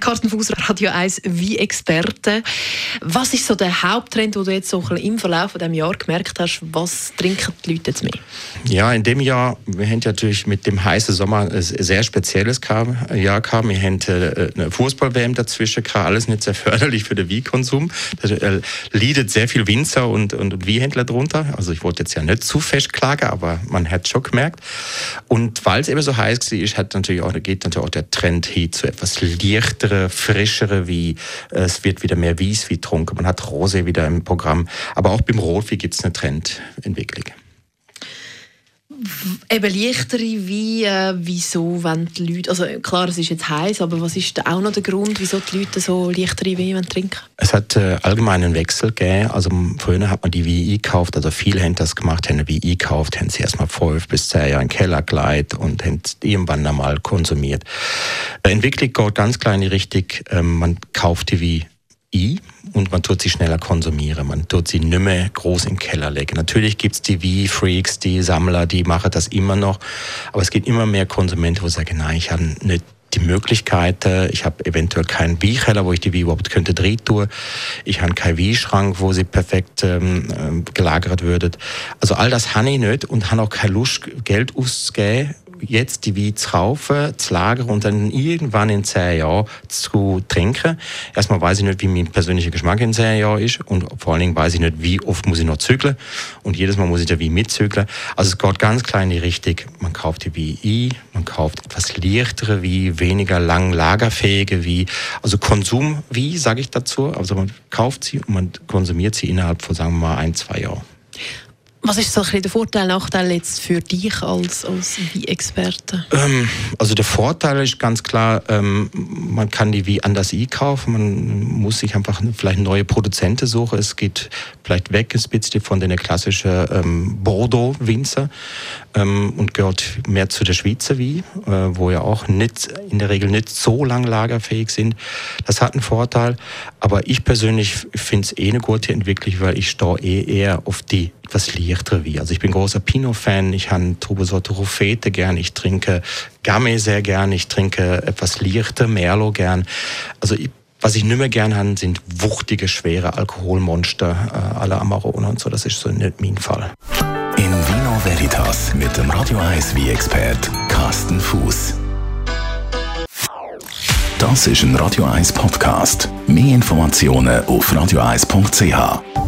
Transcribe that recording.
Carsten Fuß, Radio 1 wie Experte. Was ist so der Haupttrend, den du jetzt so im Verlauf dieses Jahres gemerkt hast? Was trinken die Leute jetzt mehr? Ja, in dem Jahr, wir haben natürlich mit dem heißen Sommer ein sehr spezielles Jahr gehabt. Wir haben äh, eine Fußball-WM dazwischen gehabt, alles nicht sehr förderlich für den Wein-Konsum. Da äh, leidet sehr viel Winzer und, und Weinhändler drunter. Also ich wollte jetzt ja nicht zu fest klagen, aber man hat schon gemerkt. Und weil es eben so heiß war, hat natürlich auch, geht natürlich auch der Trend hin zu etwas leichtere, frischere, wie äh, es wird wieder mehr Wies wie trunken. Man hat Rosé wieder im Programm. Aber auch beim Rotwein gibt es eine Trendentwicklung eben leichtere Wein, äh, wieso wenn die Leute, also klar, es ist jetzt heiß, aber was ist auch noch der Grund, wieso die Leute so leichtere Wein trinken? Es hat äh, allgemein einen Wechsel gegeben. Also früher hat man die Wein gekauft, also viele haben das gemacht, haben Wein gekauft, haben sie erstmal fünf bis zehn Jahre in Keller geleitet und haben irgendwann einmal konsumiert. Die Entwicklung geht ganz klein Richtung, ähm, man kauft die Wein ein und man tut sie schneller konsumieren. Man tut sie nicht mehr groß im Keller legen. Natürlich gibt's die V-Freaks, die Sammler, die machen das immer noch. Aber es gibt immer mehr Konsumenten, wo sagen, nein, ich habe nicht die Möglichkeit, ich habe eventuell keinen Wiekeller, wo ich die Wie überhaupt könnte drehen. Ich habe keinen Wie-Schrank, wo sie perfekt ähm, ähm gelagert würdet. Also all das habe ich nicht und habe auch keine Lust, Geld auszugeben jetzt die Wein zu kaufen, zu lagern und dann irgendwann in zehn Jahren zu trinken. Erstmal weiß ich nicht, wie mein persönlicher Geschmack in zehn Jahren ist und vor allen Dingen weiß ich nicht, wie oft muss ich noch zügeln und jedes Mal muss ich der Wein mitzügeln. Also es geht ganz klein in die Richtung, man kauft die Wein ein, man kauft etwas leichtere wie weniger lang lagerfähige wie also Konsum wie sage ich dazu. Also man kauft sie und man konsumiert sie innerhalb von sagen wir mal ein, zwei Jahren. Was ist so ein der Vorteil, Nachteil jetzt für dich als, als Wie-Experte? Ähm, also der Vorteil ist ganz klar, ähm, man kann die wie anders einkaufen, man muss sich einfach vielleicht neue Produzenten suchen. Es geht vielleicht weg ein bisschen von den klassischen ähm, Bordeaux-Winzer ähm, und gehört mehr zu der Schweizer Wie, äh, wo ja auch nicht, in der Regel nicht so lang lagerfähig sind. Das hat einen Vorteil, aber ich persönlich finde es eh eine gute Entwicklung, weil ich stehe eh eher auf die etwas leichtere wie. Also ich bin großer Pinot-Fan, ich habe Trubesorte Rufete gern, ich trinke Gamay sehr gern, ich trinke etwas leichter, Merlot gern. Also ich, was ich nicht mehr gern habe, sind wuchtige, schwere Alkoholmonster äh, aller Amarone und so. Das ist so nicht mein Fall. In Vino Veritas mit dem Radio 1 wie expert Carsten Fuß. Das ist ein Radio 1 Podcast. Mehr Informationen auf radio1.ch.